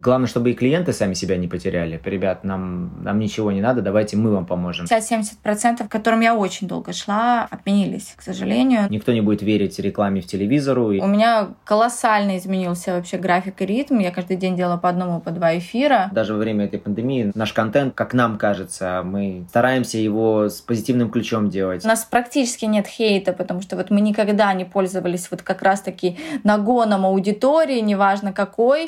Главное, чтобы и клиенты сами себя не потеряли. Ребят, нам, нам ничего не надо, давайте мы вам поможем. 50-70%, к которым я очень долго шла, отменились, к сожалению. Никто не будет верить рекламе в телевизору. У меня колоссально изменился вообще график и ритм. Я каждый день делала по одному, по два эфира. Даже во время этой пандемии наш контент, как нам кажется, мы стараемся его с позитивным ключом делать. У нас практически нет хейта, потому что вот мы никогда не пользовались вот как раз-таки нагоном аудитории, неважно какой.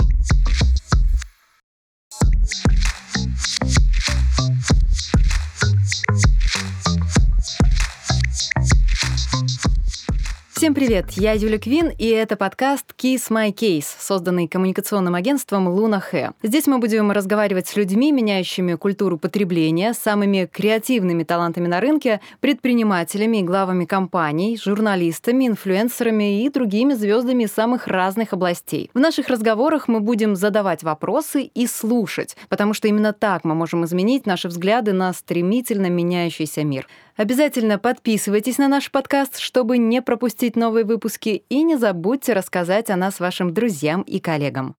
Всем привет, я Юля Квин, и это подкаст Kiss My Case, созданный коммуникационным агентством Луна Хэ. Здесь мы будем разговаривать с людьми, меняющими культуру потребления, самыми креативными талантами на рынке, предпринимателями и главами компаний, журналистами, инфлюенсерами и другими звездами самых разных областей. В наших разговорах мы будем задавать вопросы и слушать, потому что именно так мы можем изменить наши взгляды на стремительно меняющийся мир. Обязательно подписывайтесь на наш подкаст, чтобы не пропустить новые выпуски, и не забудьте рассказать о нас вашим друзьям и коллегам.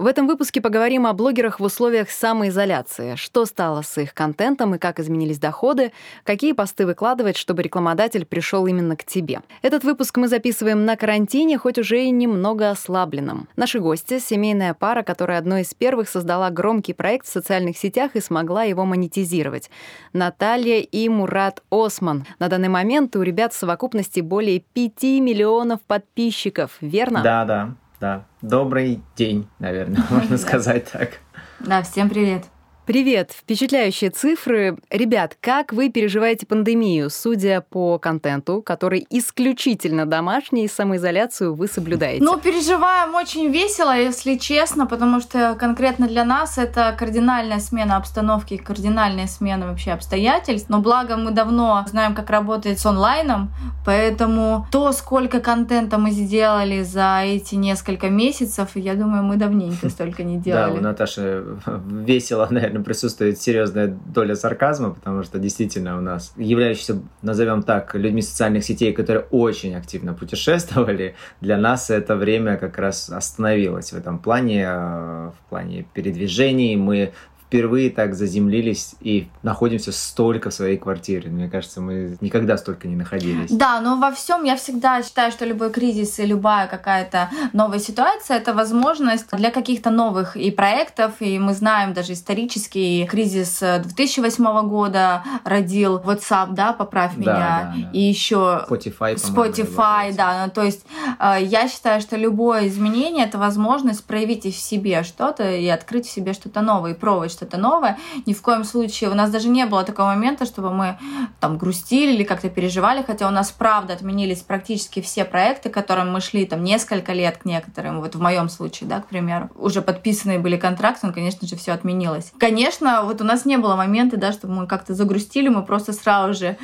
В этом выпуске поговорим о блогерах в условиях самоизоляции, что стало с их контентом и как изменились доходы, какие посты выкладывать, чтобы рекламодатель пришел именно к тебе. Этот выпуск мы записываем на карантине, хоть уже и немного ослабленном. Наши гости — семейная пара, которая одной из первых создала громкий проект в социальных сетях и смогла его монетизировать. Наталья и Мурат Осман. На данный момент у ребят в совокупности более 5 миллионов подписчиков, верно? Да, да да. Добрый день, наверное, можно сказать так. Да, всем привет. Привет! Впечатляющие цифры. Ребят, как вы переживаете пандемию? Судя по контенту, который исключительно домашний, самоизоляцию вы соблюдаете? Ну, переживаем очень весело, если честно, потому что конкретно для нас это кардинальная смена обстановки, кардинальная смена вообще обстоятельств. Но благо мы давно знаем, как работать с онлайном, поэтому то, сколько контента мы сделали за эти несколько месяцев, я думаю, мы давненько столько не делали. Да, у Наташи весело, наверное, присутствует серьезная доля сарказма, потому что действительно у нас, являющиеся, назовем так, людьми социальных сетей, которые очень активно путешествовали, для нас это время как раз остановилось в этом плане, э, в плане передвижений. Мы впервые так заземлились и находимся столько в своей квартире. Мне кажется, мы никогда столько не находились. Да, но во всем я всегда считаю, что любой кризис и любая какая-то новая ситуация это возможность для каких-то новых и проектов. И мы знаем даже исторический кризис 2008 года родил WhatsApp, да, поправь меня, да, да. и еще Spotify, Spotify, да. Ну, то есть э, я считаю, что любое изменение это возможность проявить в себе что-то и открыть в себе что-то новое и пробовать что-то новое. Ни в коем случае у нас даже не было такого момента, чтобы мы там грустили или как-то переживали, хотя у нас правда отменились практически все проекты, к которым мы шли там несколько лет к некоторым. Вот в моем случае, да, к примеру, уже подписанные были контракты, но, конечно же, все отменилось. Конечно, вот у нас не было момента, да, чтобы мы как-то загрустили, мы просто сразу же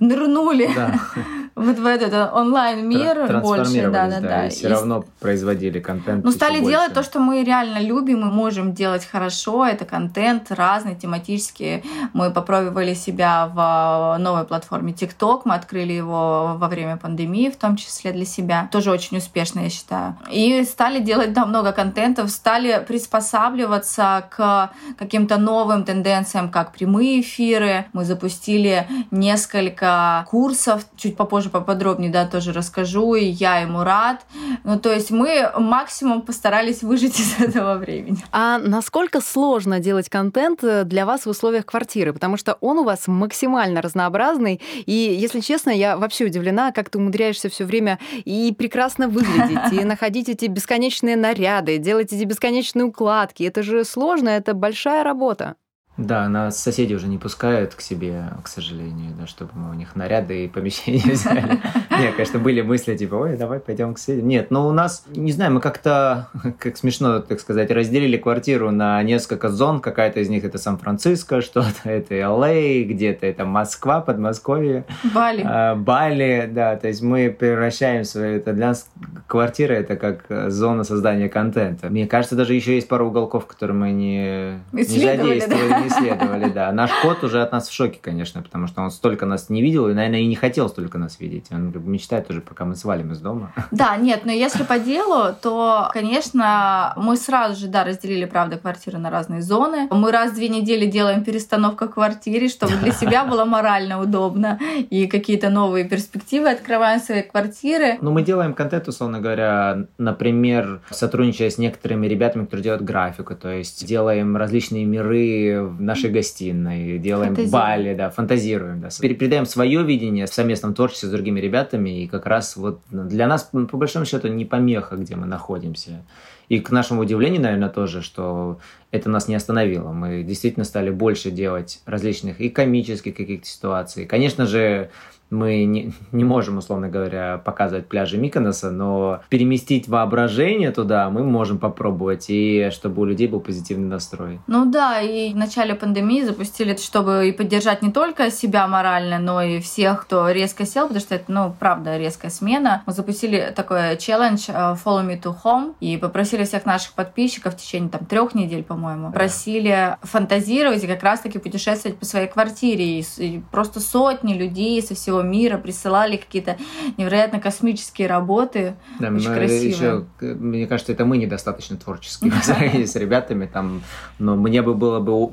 нырнули да. вот в этот онлайн-мир больше, да, да, да. И все равно производили контент. Ну, стали делать то, что мы реально любим и можем делать хорошо. Это контент разный, тематический. Мы попробовали себя в э, новой платформе TikTok. Мы открыли его во время пандемии, в том числе для себя. Тоже очень успешно, я считаю. И стали делать да, много контентов, стали приспосабливаться к каким-то новым тенденциям, как прямые эфиры. Мы запустили несколько курсов, чуть попозже тоже поподробнее, да, тоже расскажу, и я, и Мурат. Ну, то есть мы максимум постарались выжить из этого времени. А насколько сложно делать контент э, для вас в условиях квартиры? Потому что он у вас максимально разнообразный, и, если честно, я вообще удивлена, как ты умудряешься все время и прекрасно выглядеть, и находить эти бесконечные наряды, делать эти бесконечные укладки. Это же сложно, это большая работа. Да, нас соседи уже не пускают к себе, к сожалению, да, чтобы мы у них наряды и помещения взяли. Нет, конечно, были мысли, типа, ой, давай пойдем к соседям. Нет, но у нас, не знаю, мы как-то, как смешно, так сказать, разделили квартиру на несколько зон. Какая-то из них это Сан-Франциско, что-то это Л.А., где-то это Москва, Подмосковье. Бали. А, Бали, да, то есть мы превращаем свою, это для нас квартира это как зона создания контента. Мне кажется, даже еще есть пару уголков, которые мы не, не задействовали, исследовали, да. Наш кот уже от нас в шоке, конечно, потому что он столько нас не видел и, наверное, и не хотел столько нас видеть. Он мечтает уже, пока мы свалим из дома. Да, нет, но если по делу, то, конечно, мы сразу же, да, разделили, правда, квартиры на разные зоны. Мы раз в две недели делаем перестановку в квартире, чтобы для себя было морально удобно и какие-то новые перспективы открываем свои квартиры. Ну, мы делаем контент, условно говоря, например, сотрудничая с некоторыми ребятами, которые делают графику, то есть делаем различные миры в нашей гостиной, делаем бали, да, фантазируем, да, передаем свое видение в совместном творчестве с другими ребятами, и как раз вот для нас, по большому счету, не помеха, где мы находимся. И к нашему удивлению, наверное, тоже, что это нас не остановило. Мы действительно стали больше делать различных и комических каких-то ситуаций. Конечно же, мы не, не можем, условно говоря, показывать пляжи Миконоса, но переместить воображение туда мы можем попробовать, и чтобы у людей был позитивный настрой. Ну да, и в начале пандемии запустили это, чтобы и поддержать не только себя морально, но и всех, кто резко сел, потому что это, ну, правда, резкая смена. Мы запустили такой челлендж э, Follow Me to Home и попросили всех наших подписчиков в течение там трех недель, по-моему, просили фантазировать и как раз-таки путешествовать по своей квартире. И просто сотни людей со всего всего мира присылали какие-то невероятно космические работы. Да, очень красивые. Еще, мне кажется, это мы недостаточно творческие с ребятами. Там, но мне бы было бы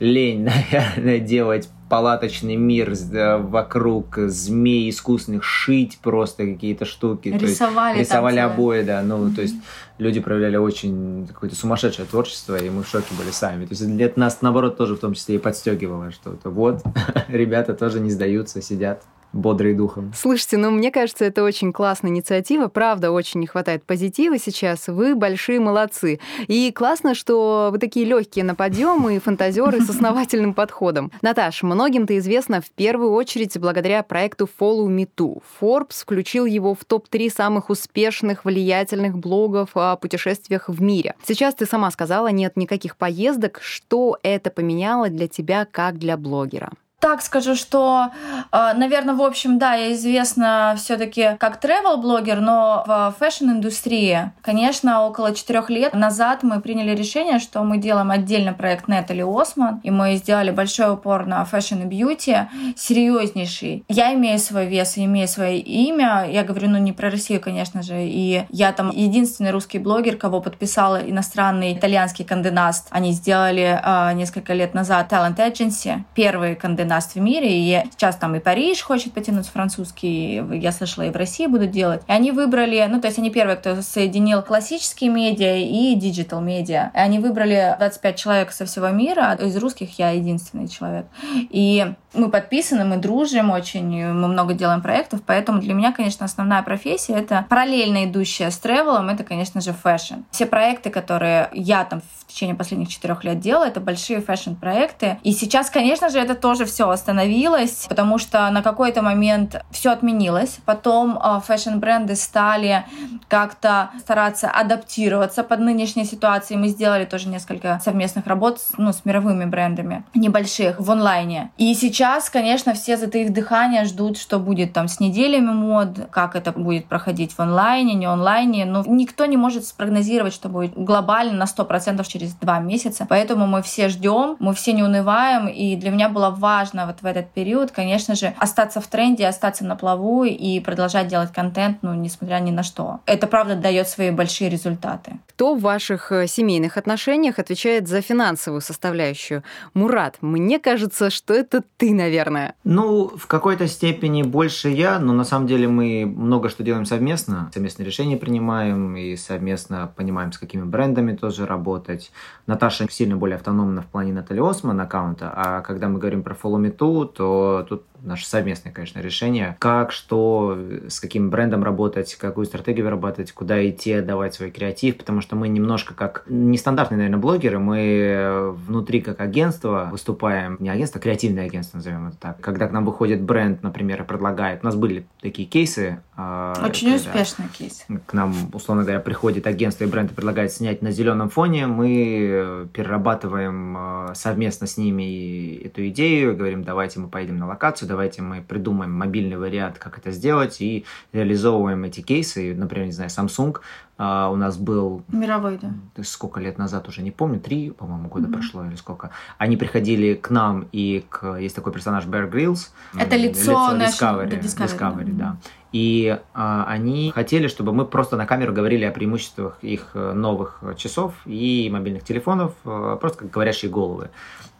лень, наверное, делать палаточный мир вокруг змей искусственных, шить просто какие-то штуки. Рисовали. Есть, рисовали обои, да. Ну, mm-hmm. то есть люди проявляли очень какое-то сумасшедшее творчество, и мы в шоке были сами. То есть это нас, наоборот, тоже в том числе и подстегивало, что вот, ребята тоже не сдаются, сидят бодрый духом. Слушайте, ну мне кажется, это очень классная инициатива. Правда, очень не хватает позитива сейчас. Вы большие молодцы. И классно, что вы такие легкие на подъем и фантазеры с основательным подходом. Наташ, многим ты известна в первую очередь благодаря проекту Follow Me Too. Forbes включил его в топ-3 самых успешных, влиятельных блогов о путешествиях в мире. Сейчас ты сама сказала, нет никаких поездок. Что это поменяло для тебя как для блогера? Так скажу, что, э, наверное, в общем, да, я известна все-таки как travel-блогер, но в fashion-индустрии, конечно, около четырех лет назад мы приняли решение, что мы делаем отдельно проект Натали Османн, и мы сделали большой упор на fashion и beauty, серьезнейший. Я имею свой вес и имею свое имя, я говорю, ну, не про Россию, конечно же, и я там единственный русский блогер, кого подписала иностранный итальянский Condé Nast. Они сделали э, несколько лет назад Talent Agency, первый Condé Nast в мире. И сейчас там и Париж хочет потянуть французский, я слышала, и в России будут делать. И они выбрали, ну, то есть они первые, кто соединил классические медиа и digital медиа. И они выбрали 25 человек со всего мира, а из русских я единственный человек. И мы подписаны, мы дружим очень, мы много делаем проектов, поэтому для меня, конечно, основная профессия — это параллельно идущая с travel ом, это, конечно же, fashion. Все проекты, которые я там в течение последних четырех лет делаю, это большие fashion-проекты. И сейчас, конечно же, это тоже все остановилось, потому что на какой-то момент все отменилось. Потом э, fashion-бренды стали как-то стараться адаптироваться под нынешней ситуацией. Мы сделали тоже несколько совместных работ ну, с мировыми брендами небольших в онлайне. И сейчас сейчас, конечно, все затаив дыхание ждут, что будет там с неделями мод, как это будет проходить в онлайне, не онлайне. Но никто не может спрогнозировать, что будет глобально на 100% через два месяца. Поэтому мы все ждем, мы все не унываем. И для меня было важно вот в этот период, конечно же, остаться в тренде, остаться на плаву и продолжать делать контент, ну, несмотря ни на что. Это, правда, дает свои большие результаты. Кто в ваших э, семейных отношениях отвечает за финансовую составляющую? Мурат, мне кажется, что это ты наверное. Ну, в какой-то степени больше я, но на самом деле мы много что делаем совместно. Совместные решения принимаем и совместно понимаем, с какими брендами тоже работать. Наташа сильно более автономна в плане Натали Осман аккаунта, а когда мы говорим про Follow Me Too, то тут наше совместное, конечно, решение, как, что, с каким брендом работать, какую стратегию вырабатывать, куда идти, давать свой креатив, потому что мы немножко как нестандартные, наверное, блогеры, мы внутри как агентство выступаем, не агентство, а креативное агентство, назовем это так. Когда к нам выходит бренд, например, и предлагает, у нас были такие кейсы. А, Очень успешный кейс. К нам, условно говоря, приходит агентство и бренд и предлагает снять на зеленом фоне, мы перерабатываем а, совместно с ними эту идею, говорим, давайте мы поедем на локацию, давайте мы придумаем мобильный вариант, как это сделать, и реализовываем эти кейсы. Например, не знаю, Samsung Uh, у нас был... Мировой, да. То есть сколько лет назад уже, не помню, три, по-моему, года mm-hmm. прошло или сколько. Они приходили к нам и к... Есть такой персонаж Bear Grylls. Это лицо, лицо Discovery. Discovery, Discovery да. да. И а, они хотели, чтобы мы просто на камеру говорили о преимуществах их э, новых часов и мобильных телефонов, э, просто как говорящие головы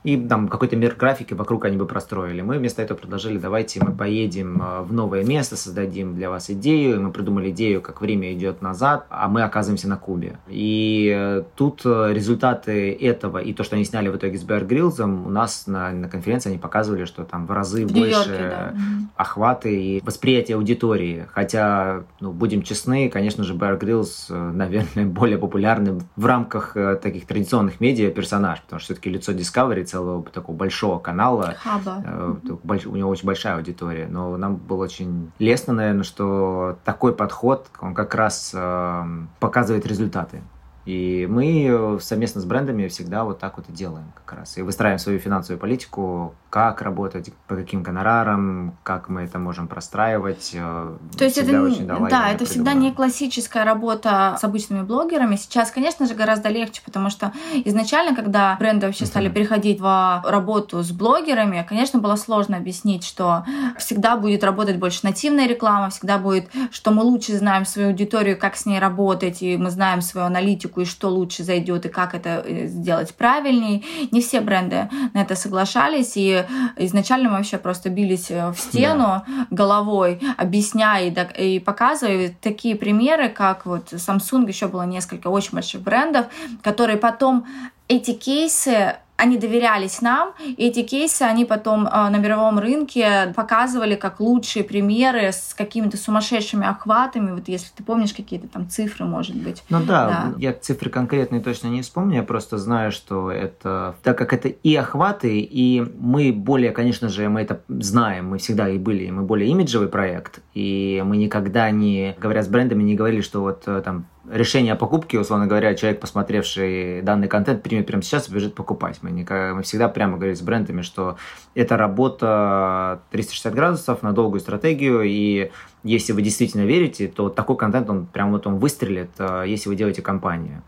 и там какой-то мир графики вокруг они бы простроили. Мы вместо этого предложили, давайте мы поедем э, в новое место, создадим для вас идею, и мы придумали идею, как время идет назад, а мы оказываемся на Кубе. И э, тут э, результаты этого и то, что они сняли в итоге с Bear Grylls, у нас на, на конференции они показывали, что там в разы в больше да. охваты и восприятие аудитории. Хотя, ну, будем честны, конечно же, Bear Grylls, наверное, более популярный в рамках таких традиционных медиа персонаж, потому что все-таки лицо Discovery целого такого большого канала. Хаба. Э, у него очень большая аудитория. Но нам было очень лестно, наверное, что такой подход, он как раз э, показывает результаты. И мы совместно с брендами всегда вот так вот и делаем как раз. И выстраиваем свою финансовую политику, как работать, по каким гонорарам, как мы это можем простраивать. Э, То есть это, очень, да, да это всегда не классическая работа с обычными блогерами. Сейчас, конечно же, гораздо легче, потому что изначально, когда бренды вообще стали переходить в работу с блогерами, конечно, было сложно объяснить, что всегда будет работать больше нативная реклама, всегда будет, что мы лучше знаем свою аудиторию, как с ней работать, и мы знаем свою аналитику, и что лучше зайдет, и как это э, сделать правильнее. Не все бренды на это соглашались, и изначально мы вообще просто бились э, в стену да. головой, объясняя и, и показывая такие примеры, как вот Samsung, еще было несколько очень больших брендов, которые потом эти кейсы они доверялись нам, и эти кейсы они потом э, на мировом рынке показывали как лучшие примеры с какими-то сумасшедшими охватами. Вот если ты помнишь какие-то там цифры, может быть. Ну да, да. я цифры конкретные точно не вспомню, я просто знаю, что это, так как это и охваты, и мы более, конечно же, мы это знаем, мы всегда и были, мы более имиджевый проект, и мы никогда не, говоря с брендами, не говорили, что вот э, там решение о покупке, условно говоря, человек, посмотревший данный контент, примет прямо сейчас и бежит покупать. Мы, никогда, мы всегда прямо говорим с брендами, что это работа 360 градусов на долгую стратегию, и если вы действительно верите, то такой контент, он прям вот он выстрелит, э, если вы делаете компанию.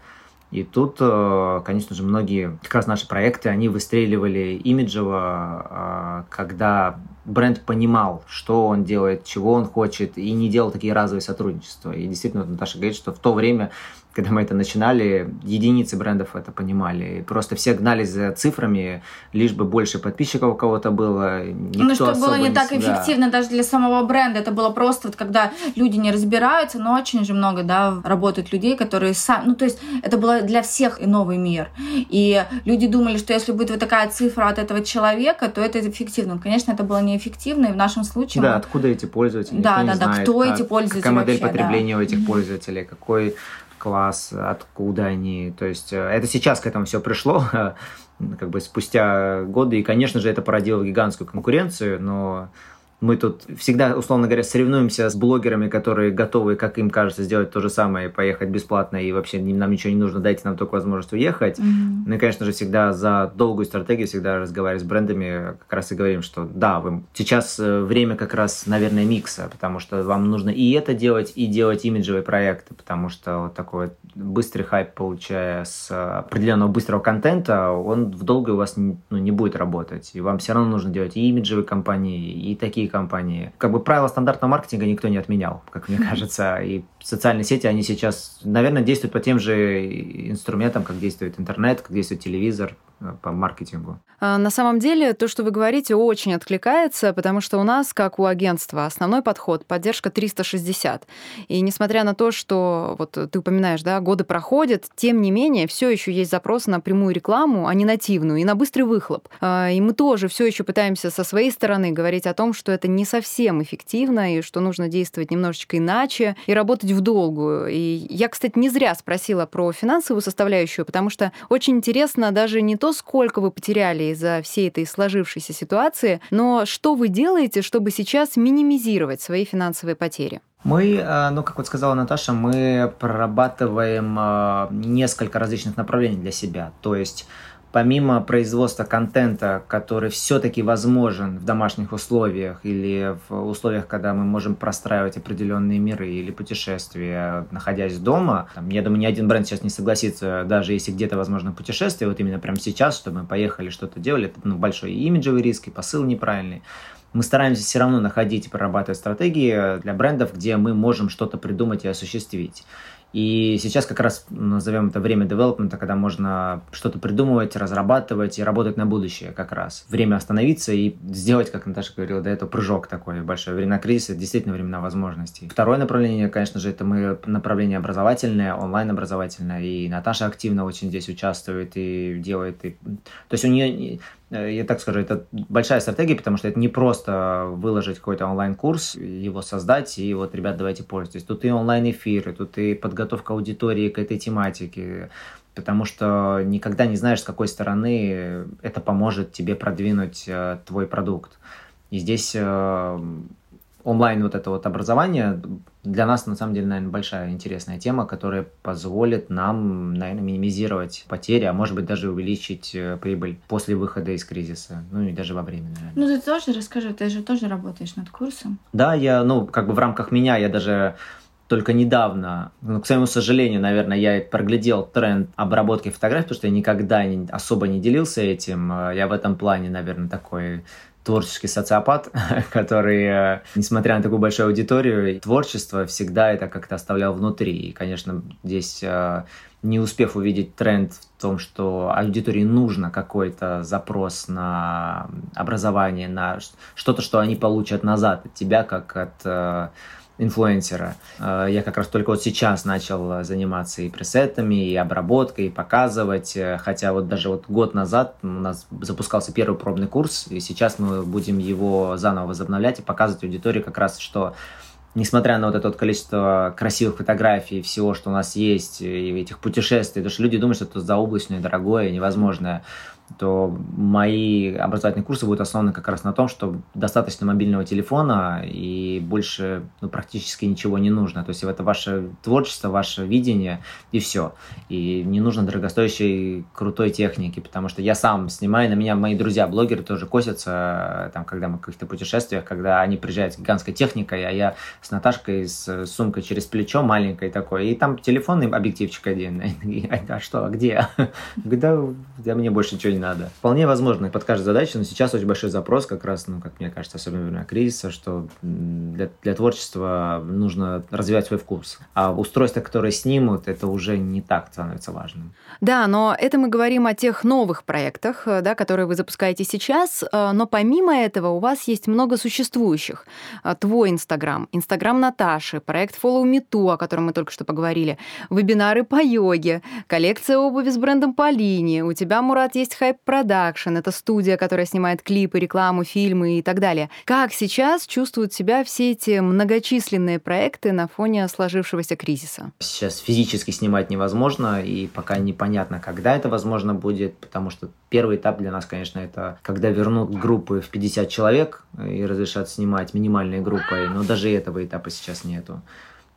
И тут, э, конечно же, многие, как раз наши проекты, они выстреливали имиджево, э, когда бренд понимал, что он делает, чего он хочет, и не делал такие разовые сотрудничества. И действительно, Наташа говорит, что в то время когда мы это начинали, единицы брендов это понимали. И просто все гнались за цифрами, лишь бы больше подписчиков у кого-то было. Никто ну, что было не, не так эффективно да. даже для самого бренда. Это было просто вот когда люди не разбираются, но очень же много, да, работают людей, которые сами... Ну, то есть это было для всех и новый мир. И люди думали, что если будет вот такая цифра от этого человека, то это эффективно. Конечно, это было неэффективно, и в нашем случае... Да, мы... откуда эти пользователи? Да, да, да, знает, кто как, эти пользователи Какая модель вообще, потребления да. у этих пользователей, какой класс, откуда они. То есть э, это сейчас к этому все пришло, как бы спустя годы, и, конечно же, это породило гигантскую конкуренцию, но мы тут всегда, условно говоря, соревнуемся с блогерами, которые готовы, как им кажется, сделать то же самое, поехать бесплатно, и вообще нам ничего не нужно, дайте нам только возможность уехать. Mm-hmm. Ну и, конечно же, всегда за долгую стратегию, всегда разговаривать с брендами, как раз и говорим, что да, вы, сейчас э, время как раз, наверное, микса, потому что вам нужно и это делать, и делать имиджевые проекты, потому что вот такой быстрый хайп, получая с определенного быстрого контента, он в долгую у вас не, ну, не будет работать. И вам все равно нужно делать и имиджевые компании, и такие компании. Как бы правила стандартного маркетинга никто не отменял, как мне кажется. И социальные сети, они сейчас, наверное, действуют по тем же инструментам, как действует интернет, как действует телевизор, по маркетингу. А, на самом деле, то, что вы говорите, очень откликается, потому что у нас, как у агентства, основной подход — поддержка 360. И несмотря на то, что вот ты упоминаешь, да, годы проходят, тем не менее, все еще есть запрос на прямую рекламу, а не нативную, и на быстрый выхлоп. А, и мы тоже все еще пытаемся со своей стороны говорить о том, что это не совсем эффективно, и что нужно действовать немножечко иначе, и работать в долгую. И я, кстати, не зря спросила про финансовую составляющую, потому что очень интересно даже не то, сколько вы потеряли из-за всей этой сложившейся ситуации, но что вы делаете, чтобы сейчас минимизировать свои финансовые потери? Мы, э, ну, как вот сказала Наташа, мы прорабатываем э, несколько различных направлений для себя. То есть помимо производства контента, который все-таки возможен в домашних условиях или в условиях, когда мы можем простраивать определенные миры или путешествия, находясь дома, там, я думаю, ни один бренд сейчас не согласится, даже если где-то возможно путешествие, вот именно прямо сейчас, чтобы мы поехали, что-то делали, это ну, большой имиджевый риск и посыл неправильный мы стараемся все равно находить и прорабатывать стратегии для брендов, где мы можем что-то придумать и осуществить. И сейчас как раз назовем это время девелопмента, когда можно что-то придумывать, разрабатывать и работать на будущее как раз. Время остановиться и сделать, как Наташа говорила до этого, прыжок такой большой. Времена кризиса – действительно времена возможностей. Второе направление, конечно же, это мы направление образовательное, онлайн-образовательное. И Наташа активно очень здесь участвует и делает. И... То есть у нее я так скажу, это большая стратегия, потому что это не просто выложить какой-то онлайн-курс, его создать, и вот, ребят, давайте пользуйтесь. Тут и онлайн-эфиры, тут и подготовка аудитории к этой тематике, потому что никогда не знаешь, с какой стороны это поможет тебе продвинуть э, твой продукт. И здесь э, онлайн вот это вот образование для нас, на самом деле, наверное, большая интересная тема, которая позволит нам, наверное, минимизировать потери, а может быть даже увеличить э, прибыль после выхода из кризиса, ну и даже во время, наверное. Ну ты тоже расскажи, ты же тоже работаешь над курсом. Да, я, ну, как бы в рамках меня, я даже только недавно, ну, к своему сожалению, наверное, я проглядел тренд обработки фотографий, потому что я никогда не, особо не делился этим. Э, я в этом плане, наверное, такой творческий социопат, который, э, несмотря на такую большую аудиторию, творчество всегда это как-то оставлял внутри. И, конечно, здесь э, не успев увидеть тренд в том, что аудитории нужно какой-то запрос на образование, на что-то, что они получат назад от тебя, как от э, инфлюенсера. Э, я как раз только вот сейчас начал заниматься и пресетами, и обработкой, и показывать. Э, хотя вот даже вот год назад у нас запускался первый пробный курс, и сейчас мы будем его заново возобновлять и показывать аудитории как раз, что несмотря на вот это вот количество красивых фотографий, всего, что у нас есть, и этих путешествий, потому что люди думают, что это заоблачное, дорогое, невозможное то мои образовательные курсы будут основаны как раз на том, что достаточно мобильного телефона и больше ну, практически ничего не нужно. То есть это ваше творчество, ваше видение и все. И не нужно дорогостоящей крутой техники, потому что я сам снимаю, на меня мои друзья-блогеры тоже косятся, там, когда мы в каких-то путешествиях, когда они приезжают с гигантской техникой, а я с Наташкой, с сумкой через плечо маленькой такой, и там телефонный объективчик один. А что, а где? Да мне больше ничего не надо. Вполне возможно под каждую задачу, но сейчас очень большой запрос как раз, ну, как мне кажется, особенно во время кризиса, что для, для творчества нужно развивать свой вкус. А устройства, которые снимут, это уже не так становится важным. Да, но это мы говорим о тех новых проектах, э, да, которые вы запускаете сейчас, э, но помимо этого у вас есть много существующих. Э, твой Инстаграм, Инстаграм Наташи, проект Follow Me Too, о котором мы только что поговорили, вебинары по йоге, коллекция обуви с брендом Полини, у тебя, Мурат, есть хай Vibe Production. Это студия, которая снимает клипы, рекламу, фильмы и так далее. Как сейчас чувствуют себя все эти многочисленные проекты на фоне сложившегося кризиса? Сейчас физически снимать невозможно, и пока непонятно, когда это возможно будет, потому что первый этап для нас, конечно, это когда вернут группы в 50 человек и разрешат снимать минимальной группой, но даже этого этапа сейчас нету.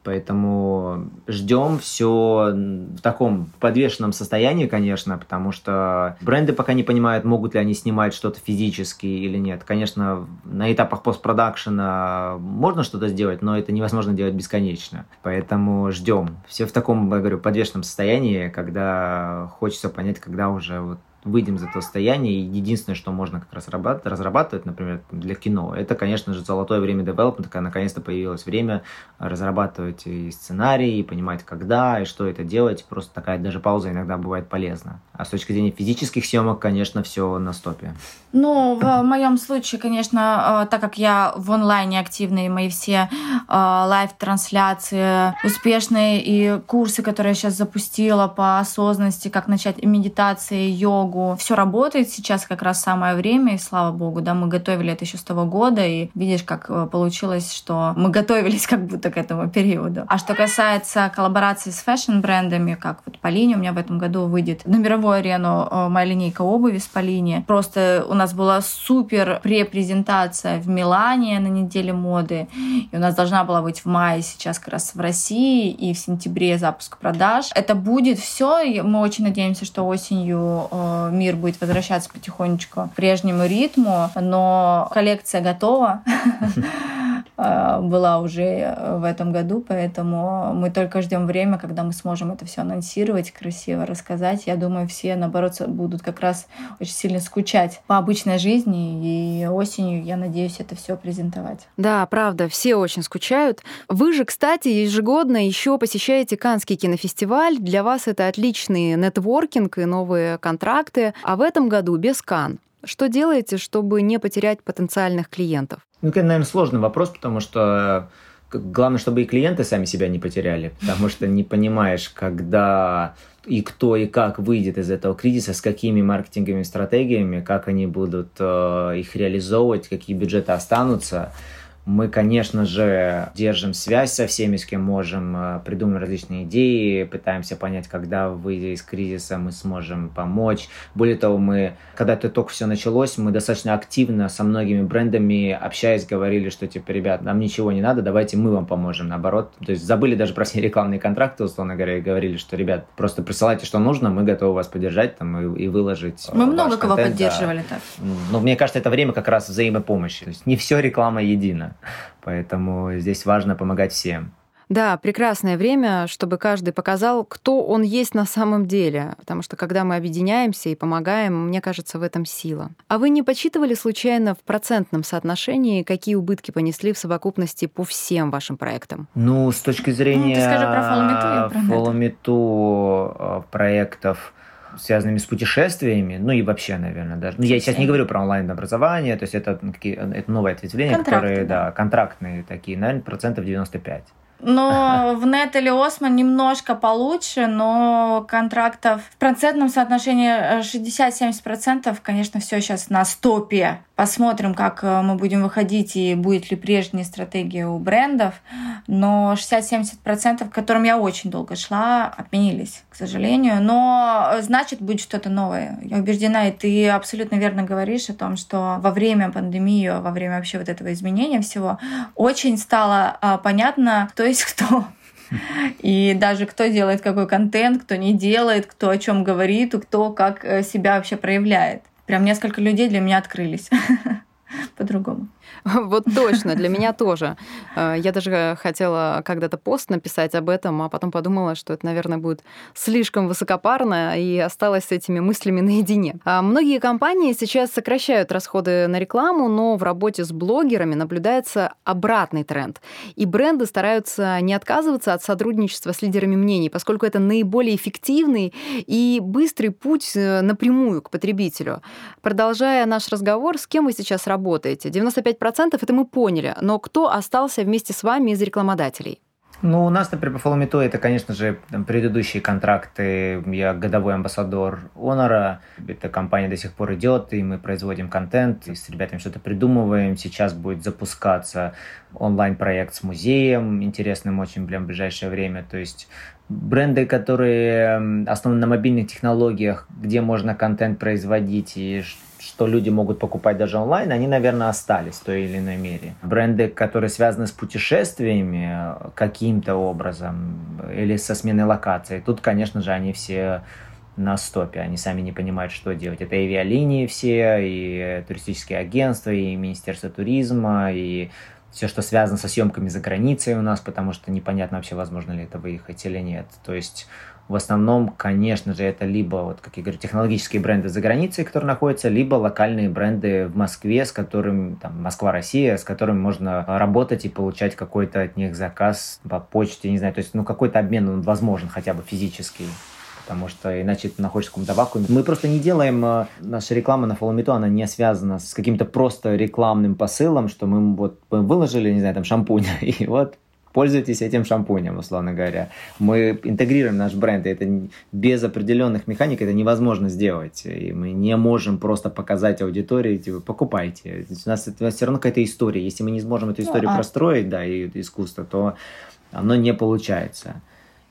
Поэтому ждем все в таком подвешенном состоянии, конечно, потому что бренды пока не понимают, могут ли они снимать что-то физически или нет. Конечно, на этапах постпродакшена можно что-то сделать, но это невозможно делать бесконечно. Поэтому ждем. Все в таком, я говорю, подвешенном состоянии, когда хочется понять, когда уже вот выйдем из этого состояния, и единственное, что можно как раз разрабатывать, например, для кино, это, конечно же, золотое время девелопмента, когда наконец-то появилось время разрабатывать и сценарий, и понимать, когда и что это делать. Просто такая даже пауза иногда бывает полезна. А с точки зрения физических съемок, конечно, все на стопе. Ну, в моем случае, конечно, э, так как я в онлайне активные, мои все э, live-трансляции успешные и курсы, которые я сейчас запустила по осознанности, как начать медитации, йогу, все работает сейчас как раз самое время, и слава богу, да, мы готовили это еще с того года, и видишь, как э, получилось, что мы готовились как будто к этому периоду. А что касается коллаборации с fashion-брендами, как вот Pollini у меня в этом году выйдет на мировую арену моя линейка обуви с Pollini, просто у нас была супер препрезентация в Милане на неделе моды, и у нас должна была быть в мае сейчас как раз в России, и в сентябре запуск продаж. Это будет все, мы очень надеемся, что осенью э, мир будет возвращаться потихонечку к прежнему ритму, но коллекция готова. А, была уже в этом году, поэтому мы только ждем время, когда мы сможем это все анонсировать, красиво рассказать. Я думаю, все, наоборот, будут как раз очень сильно скучать по обычной жизни, и осенью, я надеюсь, это все презентовать. Да, правда, все очень скучают. Вы же, кстати, ежегодно еще посещаете Канский кинофестиваль. Для вас это отличный нетворкинг и новые контракты. А в этом году без Кан. Что делаете, чтобы не потерять потенциальных клиентов? Ну, это, наверное, сложный вопрос, потому что главное, чтобы и клиенты сами себя не потеряли, потому что не понимаешь, когда и кто и как выйдет из этого кризиса, с какими маркетинговыми стратегиями, как они будут э, их реализовывать, какие бюджеты останутся. Мы, конечно же, держим связь со всеми, с кем можем, э, придумываем различные идеи, пытаемся понять, когда, выйдя из кризиса, мы сможем помочь. Более того, мы, когда это только все началось, мы достаточно активно со многими брендами, общаясь, говорили, что, типа, ребят, нам ничего не надо, давайте мы вам поможем, наоборот. То есть забыли даже про все рекламные контракты, условно говоря, и говорили, что, ребят, просто присылайте, что нужно, мы готовы вас поддержать там и, и выложить. Мы много кого контент, поддерживали да. так. Ну, мне кажется, это время как раз взаимопомощи. То есть не все реклама едина. Поэтому здесь важно помогать всем. Да, прекрасное время, чтобы каждый показал, кто он есть на самом деле. Потому что когда мы объединяемся и помогаем, мне кажется, в этом сила. А вы не подсчитывали случайно в процентном соотношении, какие убытки понесли в совокупности по всем вашим проектам? Ну, с точки зрения... Ну, ты скажи про Фоломету э, проектов связанными с путешествиями, ну и вообще, наверное, даже. Ну, я сейчас не говорю про онлайн-образование, то есть это, это новое ответвление, которые, да, контрактные такие, наверное, процентов 95. Но в Нет или Осман немножко получше, но контрактов в процентном соотношении 60-70%, конечно, все сейчас на стопе. Посмотрим, как э, мы будем выходить и будет ли прежняя стратегия у брендов. Но 60-70%, к которым я очень долго шла, отменились, к сожалению. Но э, значит, будет что-то новое. Я убеждена, и ты абсолютно верно говоришь о том, что во время пандемии, во время вообще вот этого изменения всего, очень стало а, понятно, кто есть кто. И даже кто делает какой контент, кто не делает, кто о чем говорит, кто как э, себя вообще проявляет. Прям несколько людей для меня открылись по-другому. Вот точно, для меня тоже. Э, я даже хотела когда-то пост написать об этом, а потом подумала, что это, наверное, будет слишком высокопарно, и осталась с этими мыслями наедине. А многие компании сейчас сокращают расходы на рекламу, но в работе с блогерами наблюдается обратный тренд. И бренды стараются не отказываться от сотрудничества с лидерами мнений, поскольку это наиболее эффективный и быстрый путь э, напрямую к потребителю. Продолжая наш разговор, с кем вы сейчас работаете? 95% 10% это мы поняли, но кто остался вместе с вами из рекламодателей? Ну, у нас, например, по Follow это, конечно же, там, предыдущие контракты. Я годовой амбассадор Honor. Эта компания до сих пор идет, и мы производим контент, и с ребятами что-то придумываем. Сейчас будет запускаться онлайн-проект с музеем, интересным очень прям в ближайшее время. То есть бренды, которые основаны на мобильных технологиях, где можно контент производить и что люди могут покупать даже онлайн, они, наверное, остались в той или иной мере. Бренды, которые связаны с путешествиями каким-то образом или со сменой локации, тут, конечно же, они все на стопе, они сами не понимают, что делать. Это и авиалинии все, и туристические агентства, и Министерство туризма, и все, что связано со съемками за границей у нас, потому что непонятно вообще, возможно ли это выехать или нет. То есть в основном, конечно же, это либо, вот, как я говорю, технологические бренды за границей, которые находятся, либо локальные бренды в Москве, с которыми, там, Москва-Россия, с которыми можно работать и получать какой-то от них заказ по почте, не знаю, то есть, ну, какой-то обмен он возможен хотя бы физический потому что иначе ты находишься в каком-то вакууме. Мы просто не делаем, э, наша реклама на Follow Me To, она не связана с каким-то просто рекламным посылом, что мы вот мы выложили, не знаю, там шампунь, и вот пользуйтесь этим шампунем, условно говоря. Мы интегрируем наш бренд, и это без определенных механик это невозможно сделать. И мы не можем просто показать аудитории, типа, покупайте. У нас, у нас все равно какая-то история. Если мы не сможем эту ну, историю ну, а... простроить, да, и искусство, то оно не получается.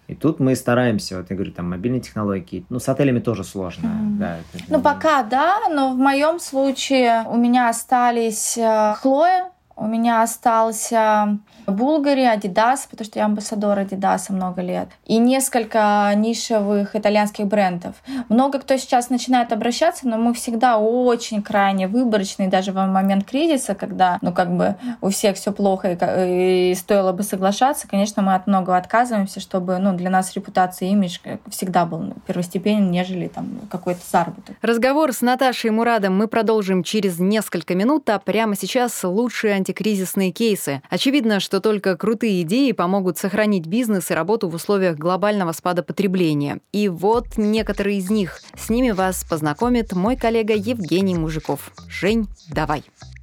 И тут мы стараемся, вот я говорю, там мобильные технологии. Ну, с отелями тоже сложно. Mm. Да, это, ну, пока да, но в моем случае у меня остались э, Хлоя, У меня остался Булгари, Адидас, потому что я амбассадор Адидаса много лет, и несколько нишевых итальянских брендов. Много кто сейчас начинает обращаться, но мы всегда очень крайне выборочные, даже в момент кризиса, когда, ну, как бы у всех все плохо и, и стоило бы соглашаться, конечно, мы от многого отказываемся, чтобы, ну, для нас репутация и имидж всегда был первостепенен, нежели там какой-то заработок. Разговор с Наташей Мурадом мы продолжим через несколько минут, а прямо сейчас лучшие антикризисные кейсы. Очевидно, что только крутые идеи помогут сохранить бизнес и работу в условиях глобального спада потребления. И вот некоторые из них. С ними вас познакомит мой коллега Евгений Мужиков. Жень, давай.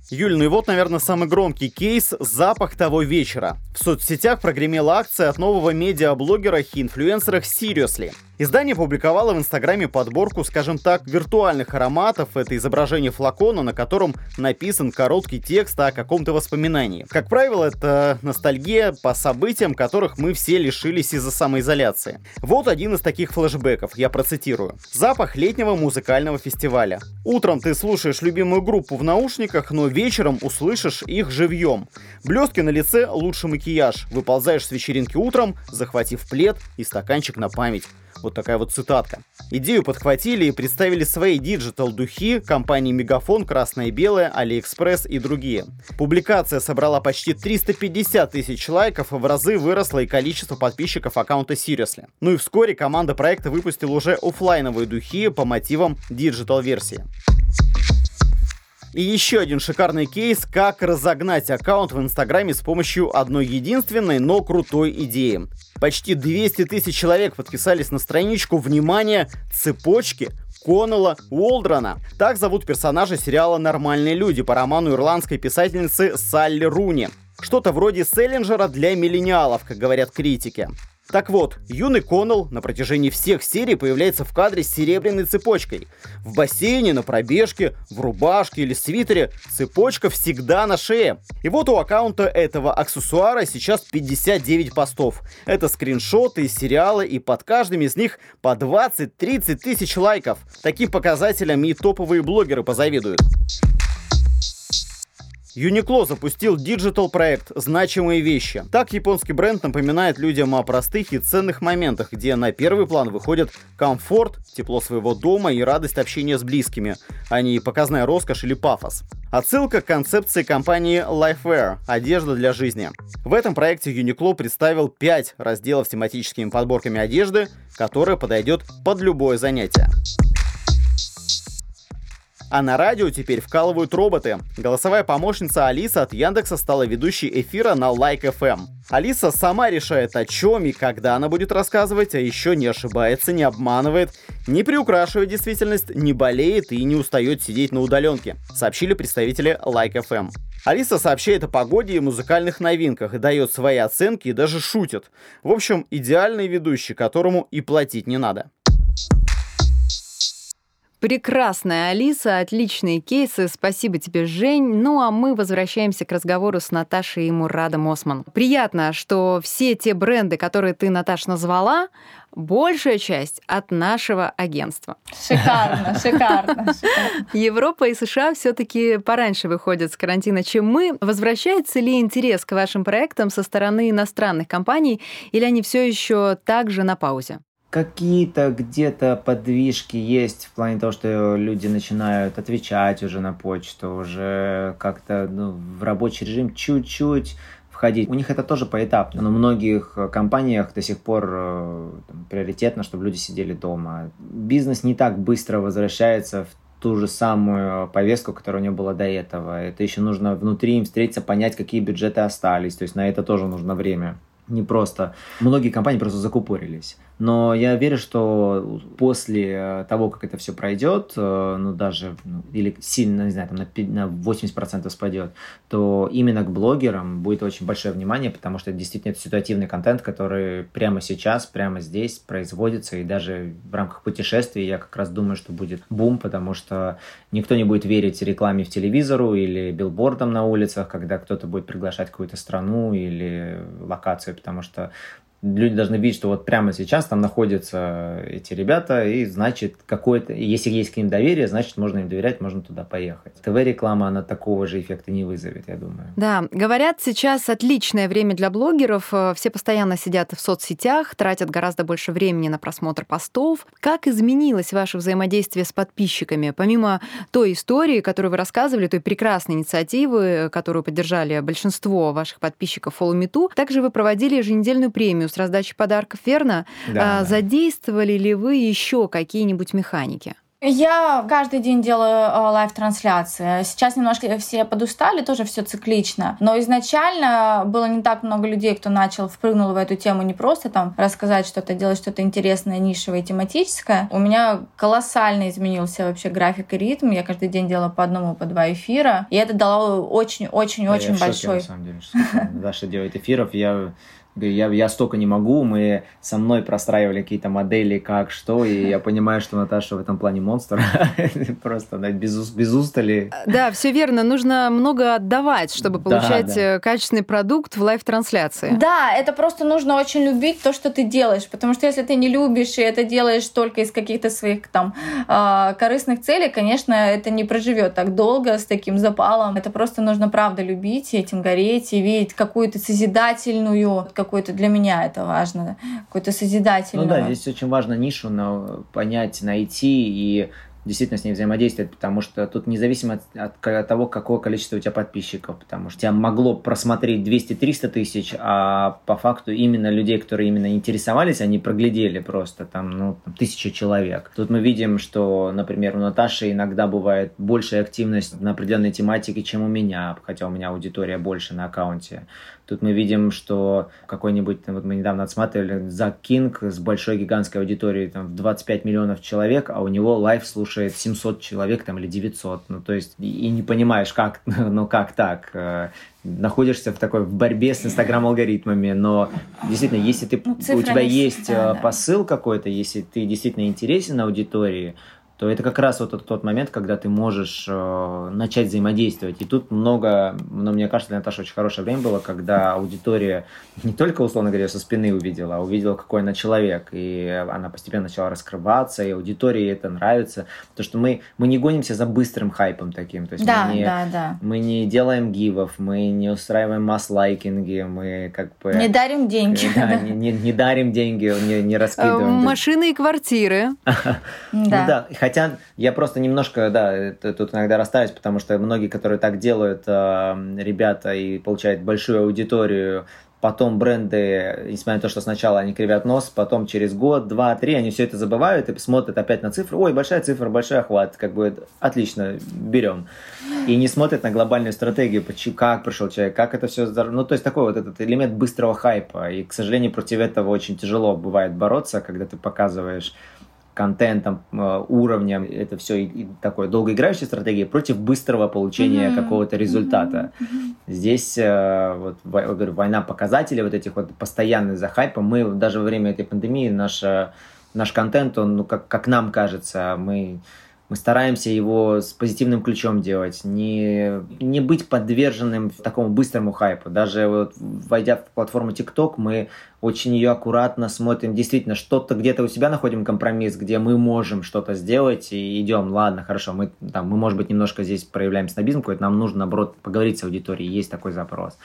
Юль, ну и вот, наверное, самый громкий кейс – запах того вечера. В соцсетях прогремела акция от нового медиаблогера и инфлюенсера Seriously. Издание публиковало в Инстаграме подборку, скажем так, виртуальных ароматов. Это изображение флакона, на котором написан короткий текст о каком-то воспоминании. Как правило, это ностальгия по событиям, которых мы все лишились из-за самоизоляции. Вот один из таких флешбеков, я процитирую. Запах летнего музыкального фестиваля. Утром ты слушаешь любимую группу в наушниках, но вечером услышишь их живьем. Блестки на лице – лучший макияж. Выползаешь с вечеринки утром, захватив плед и стаканчик на память. Вот такая вот цитатка. Идею подхватили и представили свои digital-духи компании Мегафон, Красное и Белое, Алиэкспресс и другие. Публикация собрала почти 350 тысяч лайков, в разы выросло и количество подписчиков аккаунта Seriously. Ну и вскоре команда проекта выпустила уже офлайновые духи по мотивам digital-версии. И еще один шикарный кейс, как разогнать аккаунт в Инстаграме с помощью одной единственной, но крутой идеи. Почти 200 тысяч человек подписались на страничку «Внимание! Цепочки!» Коннелла Уолдрона. Так зовут персонажа сериала «Нормальные люди» по роману ирландской писательницы Салли Руни. Что-то вроде Селлинджера для миллениалов, как говорят критики. Так вот, юный Коннелл на протяжении всех серий появляется в кадре с серебряной цепочкой. В бассейне, на пробежке, в рубашке или свитере цепочка всегда на шее. И вот у аккаунта этого аксессуара сейчас 59 постов. Это скриншоты из сериала и под каждым из них по 20-30 тысяч лайков. Таким показателям и топовые блогеры позавидуют. Uniqlo запустил digital проект «Значимые вещи». Так японский бренд напоминает людям о простых и ценных моментах, где на первый план выходит комфорт, тепло своего дома и радость общения с близкими, а не показная роскошь или пафос. Отсылка к концепции компании Lifewear – одежда для жизни. В этом проекте Uniqlo представил 5 разделов с тематическими подборками одежды, которая подойдет под любое занятие. А на радио теперь вкалывают роботы. Голосовая помощница Алиса от Яндекса стала ведущей эфира на Like FM. Алиса сама решает, о чем и когда она будет рассказывать, а еще не ошибается, не обманывает, не приукрашивает действительность, не болеет и не устает сидеть на удаленке, сообщили представители Like FM. Алиса сообщает о погоде и музыкальных новинках, дает свои оценки и даже шутит. В общем, идеальный ведущий, которому и платить не надо. Прекрасная Алиса, отличные кейсы. Спасибо тебе, Жень. Ну а мы возвращаемся к разговору с Наташей и Мурадом Осман. Приятно, что все те бренды, которые ты, Наташ, назвала, большая часть от нашего агентства. Шикарно, шикарно. Европа и США все-таки пораньше выходят с карантина, чем мы. Возвращается ли интерес к вашим проектам со стороны иностранных компаний, или они все еще также на паузе? Какие-то где-то подвижки есть в плане того, что люди начинают отвечать уже на почту, уже как-то ну, в рабочий режим чуть-чуть входить. У них это тоже поэтапно, но в многих компаниях до сих пор э, там, приоритетно, чтобы люди сидели дома. Бизнес не так быстро возвращается в ту же самую повестку, которая у него была до этого. Это еще нужно внутри им встретиться, понять, какие бюджеты остались. То есть на это тоже нужно время. Не просто. Многие компании просто закупорились. Но я верю, что после того, как это все пройдет, э, ну даже ну, или сильно, не знаю, там на, на 80% спадет, то именно к блогерам будет очень большое внимание, потому что действительно это ситуативный контент, который прямо сейчас, прямо здесь производится, и даже в рамках путешествий я как раз думаю, что будет бум, потому что никто не будет верить рекламе в телевизору или билбордам на улицах, когда кто-то будет приглашать какую-то страну или локацию, потому что люди должны видеть, что вот прямо сейчас там находятся эти ребята, и значит, какое-то, если есть к ним доверие, значит, можно им доверять, можно туда поехать. ТВ-реклама, она такого же эффекта не вызовет, я думаю. Да, говорят, сейчас отличное время для блогеров. Э, все постоянно сидят в соцсетях, тратят гораздо больше времени на просмотр постов. Как изменилось ваше взаимодействие с подписчиками? Помимо той истории, которую вы рассказывали, той прекрасной инициативы, которую поддержали большинство ваших подписчиков Follow Me To, также вы проводили еженедельную премию с раздачей подарков, верно? Да, а, да. Задействовали ли вы еще какие-нибудь механики? Я каждый день делаю э, live-трансляции. Сейчас немножко все подустали, тоже все циклично. Но изначально было не так много людей, кто начал, впрыгнул в эту тему не просто там рассказать что-то, делать что-то интересное, нишевое, тематическое. У меня колоссально изменился вообще график и ритм. Я каждый день делала по одному, по два эфира. И это дало очень-очень-очень в шоке, большой... на самом деле, что Даша делает эфиров. Я я, я столько не могу, мы со мной простраивали какие-то модели, как, что, и я понимаю, что Наташа в этом плане монстр. Просто она без, без устали. Да, все верно. Нужно много отдавать, чтобы Да, получать да. э, качественный продукт в live-трансляции. Да, это просто нужно очень любить то, что ты делаешь, потому что если ты не любишь и это делаешь только из каких-то своих там э, корыстных целей, конечно, это не проживет так долго с таким запалом. Это просто нужно правда любить, и этим гореть и видеть какую-то созидательную, какую-то для меня это важно, какую-то Ну созидательную. да, здесь очень важно нишу на- понять, найти и действительно с ней взаимодействовать, потому что тут независимо от, от ка- того, какое количество у тебя подписчиков, потому что тебя могло просмотреть 200-300 тысяч, а по факту именно людей, которые именно интересовались, они проглядели просто там, ну, там, тысяча человек. Тут мы видим, что, например, у Наташи иногда бывает большая активность на определенной тематике, чем у меня, хотя у меня аудитория больше на аккаунте. Тут мы видим, что какой-нибудь, вот мы недавно отсматривали, Зак Кинг с большой гигантской аудиторией, там, в 25 миллионов человек, а у него live слушает 700 человек, там, или 900. Ну, то есть, и, не понимаешь, как, ну, как так? Э, Находишься в такой в борьбе с инстаграм-алгоритмами, но действительно, если ты, Ну, у тебя есть всегда, э, да. посыл какой-то, если ты действительно интересен аудитории, то это как раз вот тот, тот момент, когда ты можешь э, начать взаимодействовать. И тут много, но мне кажется, для Наташи очень хорошее время было, когда аудитория не только, условно говоря, со спины увидела, а увидела, какой она человек. И она постепенно начала раскрываться, и аудитории это нравится. То, что мы, мы не гонимся за быстрым хайпом таким. То есть Да, мы, не, да, да. мы не делаем гивов, мы не устраиваем масс-лайкинги, мы как бы... Не дарим деньги. Да, не, не- не дарим деньги, не, не Э, раскидываем. Машины и квартиры. Ну да, хотя я просто немножко, да, тут иногда расстаюсь, потому что многие, которые так делают, э, ребята, и получают большую аудиторию, потом бренды, несмотря на то, что сначала они кривят нос, потом через год, два, три, они все это забывают и смотрят опять на цифры. Ой, большая цифра, большой охват, как бы отлично, берем. И не смотрят на глобальную стратегию, как пришел человек, как это все, ну то есть такой вот этот элемент быстрого хайпа. И, к сожалению, против этого очень тяжело бывает бороться, когда ты показываешь контентом, э, уровнем, это все и, и такой долгоиграющей стратегии против быстрого получения Мгм. какого-то результата. Здесь э, вот во- я говорю, война показателей вот этих вот постоянных за хайпом. Мы даже во время этой пандемии наша, наш контент, он, ну, как, как нам кажется, мы мы стараемся его с позитивным ключом делать, не, не быть подверженным такому быстрому хайпу. Даже вот войдя в платформу TikTok, мы очень ее аккуратно смотрим. Действительно, что-то где-то у себя находим компромисс, где мы можем что-то сделать и идем, ладно, хорошо, мы, там, мы может быть, немножко здесь проявляем снобизм какой-то, нам нужно, наоборот, поговорить с аудиторией, есть такой запрос.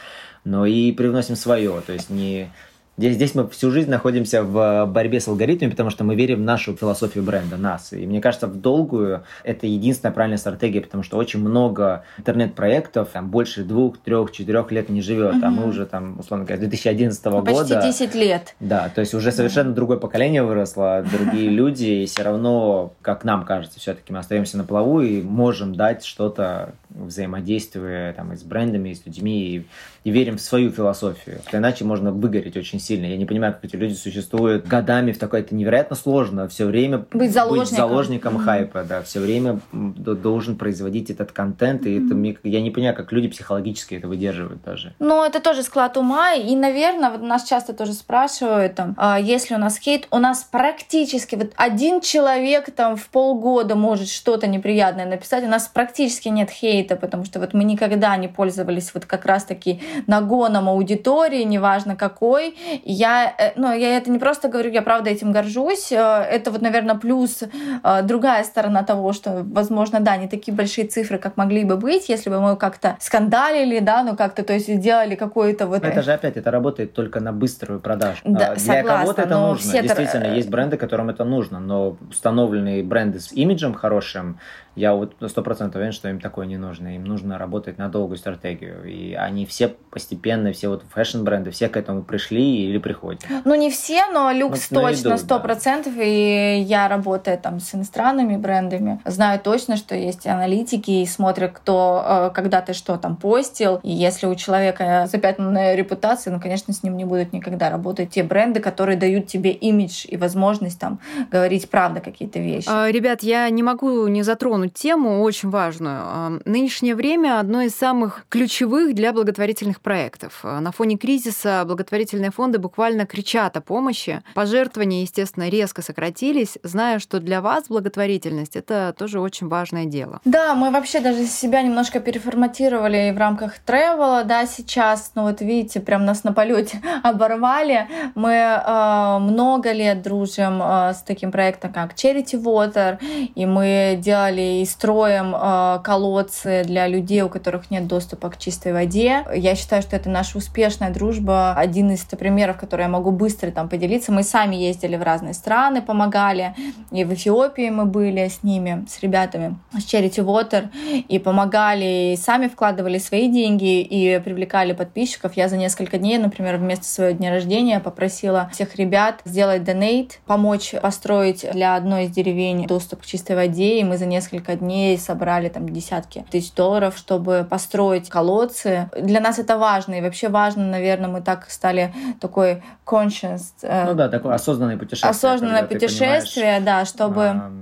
Но и привносим свое, то есть не... Здесь, здесь мы всю жизнь находимся в борьбе с алгоритмами, потому что мы верим в нашу философию бренда, нас. И мне кажется, в долгую это единственная правильная стратегия, потому что очень много интернет-проектов, там больше двух, трех, четырех лет не живет, а мы уже там, условно говоря, 2011 Ну, Почти года. 10 лет. Да, то есть уже совершенно другое поколение выросло, другие люди, и все равно, как нам кажется, все-таки мы остаемся на плаву и можем дать что-то взаимодействуя там, и с брендами, и с людьми, и, и верим в свою философию. Иначе можно выгореть очень сильно. Я не понимаю, как эти люди существуют годами в такой, это невероятно сложно, все время Быть заложником. заложником Мгм. хайпа, да, все время должен производить этот контент, и это, я не понимаю, как люди психологически это выдерживают даже. Ну, это тоже склад ума. И, наверное, вот нас часто тоже спрашивают, там, а, если у нас хейт, у нас практически вот один человек там в полгода может что-то неприятное написать. У нас практически нет хейта, потому что вот мы никогда не пользовались вот как раз-таки нагоном аудитории, неважно какой. Я, э, ну, я это не просто говорю, я правда этим горжусь. Э, это вот, наверное, плюс э, другая сторона того, что, возможно, да, не такие большие цифры, как могли бы быть, если бы мы как-то скандалили, да, ну как-то, то есть сделали какое-то вот... Это же опять, это работает только на быструю продажу. Да, а, Для кого-то это но нужно. все Действительно, тр- есть бренды, которым это нужно, но установленные бренды с имиджем хорошим, я вот сто процентов уверен, что им такое не нужно. Им нужно работать на долгую стратегию. И они все постепенно, все вот фэшн-бренды, все к этому пришли или приходят. Ну, не все, но люкс Ну, точно, идут, сто да. процентов. И я работаю там с иностранными брендами. Знаю точно, что есть аналитики и смотрят, кто э, когда-то что там постил. И если у человека запятнанная репутация, ну, конечно, с ним не будут никогда работать те бренды, которые дают тебе имидж и возможность там говорить правда какие-то вещи. А, Ребят, я не могу не затронуть тему очень важную. Нынешнее время одно из самых ключевых для благотворительных проектов. А, На фоне кризиса благотворительные фонды буквально кричат о помощи. Пожертвования, естественно, резко сократились. Знаю, что для вас благотворительность — это тоже очень важное дело. Да, мы вообще даже себя немножко переформатировали в рамках тревела, да, сейчас, ну вот видите, прям нас на полете оборвали. Мы э, много лет дружим э, с таким проектом, как Charity Water, и мы делали и строим э, колодцы для людей, у которых нет доступа к чистой воде. Я считаю, что это наша успешная дружба. Один из примеров, который я могу быстро там поделиться. Мы сами ездили в разные страны, помогали. И в Эфиопии мы были с ними, с ребятами, с Charity Water, и помогали, и сами вкладывали свои деньги, и привлекали подписчиков. Я за несколько дней, например, вместо своего дня рождения попросила всех ребят сделать донейт, помочь построить для одной из деревень доступ к чистой воде, и мы за несколько дней собрали там десятки тысяч долларов, чтобы построить колодцы. Для нас это важно, и вообще важно, наверное, мы так стали такой conscious, э, Ну да, такое осознанное путешествие. осознанное путешествие, да, чтобы... а,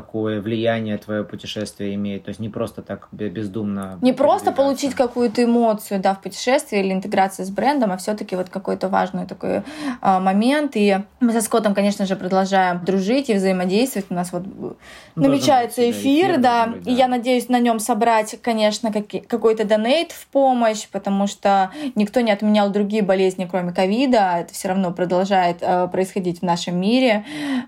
какое влияние твое путешествие имеет. То есть не просто так бе- бездумно. Не просто получить какую-то эмоцию, да, в путешествии или интеграции с брендом, а все-таки вот какой-то важный такой а, момент. И мы со Скоттом, конечно же, продолжаем дружить и взаимодействовать. У нас вот Ну, намечается быть, да, эфир, эфир да, быть, и я надеюсь на нем собрать, конечно, какой-то донейт в помощь, потому что никто не отменял другие болезни, кроме ковида. Это все равно продолжает э, происходить в нашем мире.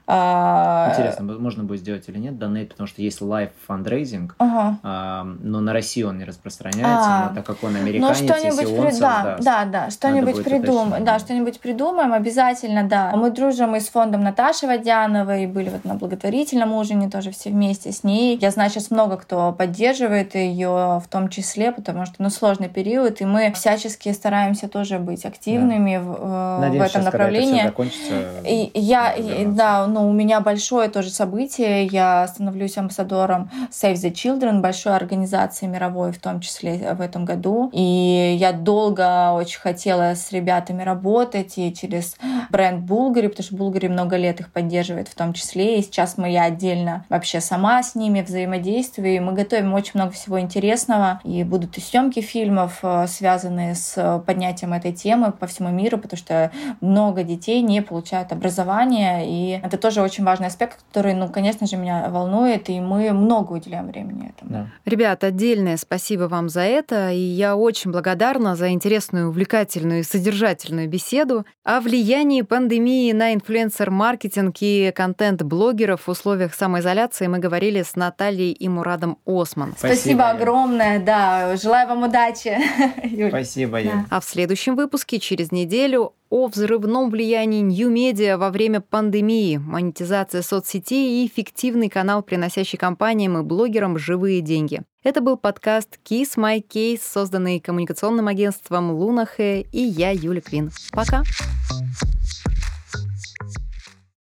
А, Интересно, можно будет сделать или нет donate, потому что есть live fundraising, Ага. а, но на Россию он не распространяется, А. но так как он Ну, американец, что-нибудь если он при- да, создаст, да, да, что-нибудь будет придумаем. Да, да. что-нибудь придумаем, обязательно, да. Мы дружим и с фондом Наташи Водяновой, были вот на благотворительном ужине тоже все вместе с ней. Я знаю, сейчас много кто поддерживает ее, в том числе, потому что, ну, сложный период, и мы всячески стараемся тоже быть активными в, э, Надеюсь, в этом сейчас, направлении. Когда это все закончится, И я, и- да, ну, у меня большое тоже событие. Я становлюсь амбассадором Save the Children, большой организации мировой, в том числе в этом году. И я долго очень хотела с ребятами работать и через бренд Булгари, потому что Булгари много лет их поддерживает в том числе. И сейчас мы я отдельно вообще сама с ними взаимодействую. И мы готовим очень много всего интересного. И будут и съемки фильмов, э, связанные с поднятием этой темы по всему миру, потому что много детей не получают образование, и это тоже очень важный аспект, который, ну, конечно же, меня волнует, и мы много уделяем времени этому. Да. Ребят, отдельное спасибо вам за это, и я очень благодарна за интересную, увлекательную и содержательную беседу о влиянии пандемии на инфлюенсер-маркетинг и контент блогеров в условиях самоизоляции. Мы говорили с Натальей и Мурадом Осман. Спасибо, Спасибо, огромное, да, желаю вам удачи, Юль. Спасибо, Ян. А в следующем выпуске через неделю о взрывном влиянии нью-медиа во время пандемии, монетизация соцсетей и эффективный канал, приносящий компаниям и блогерам живые деньги. Это был подкаст Kiss My Case, созданный коммуникационным агентством Лунахе, и я, Юля Квин. Пока!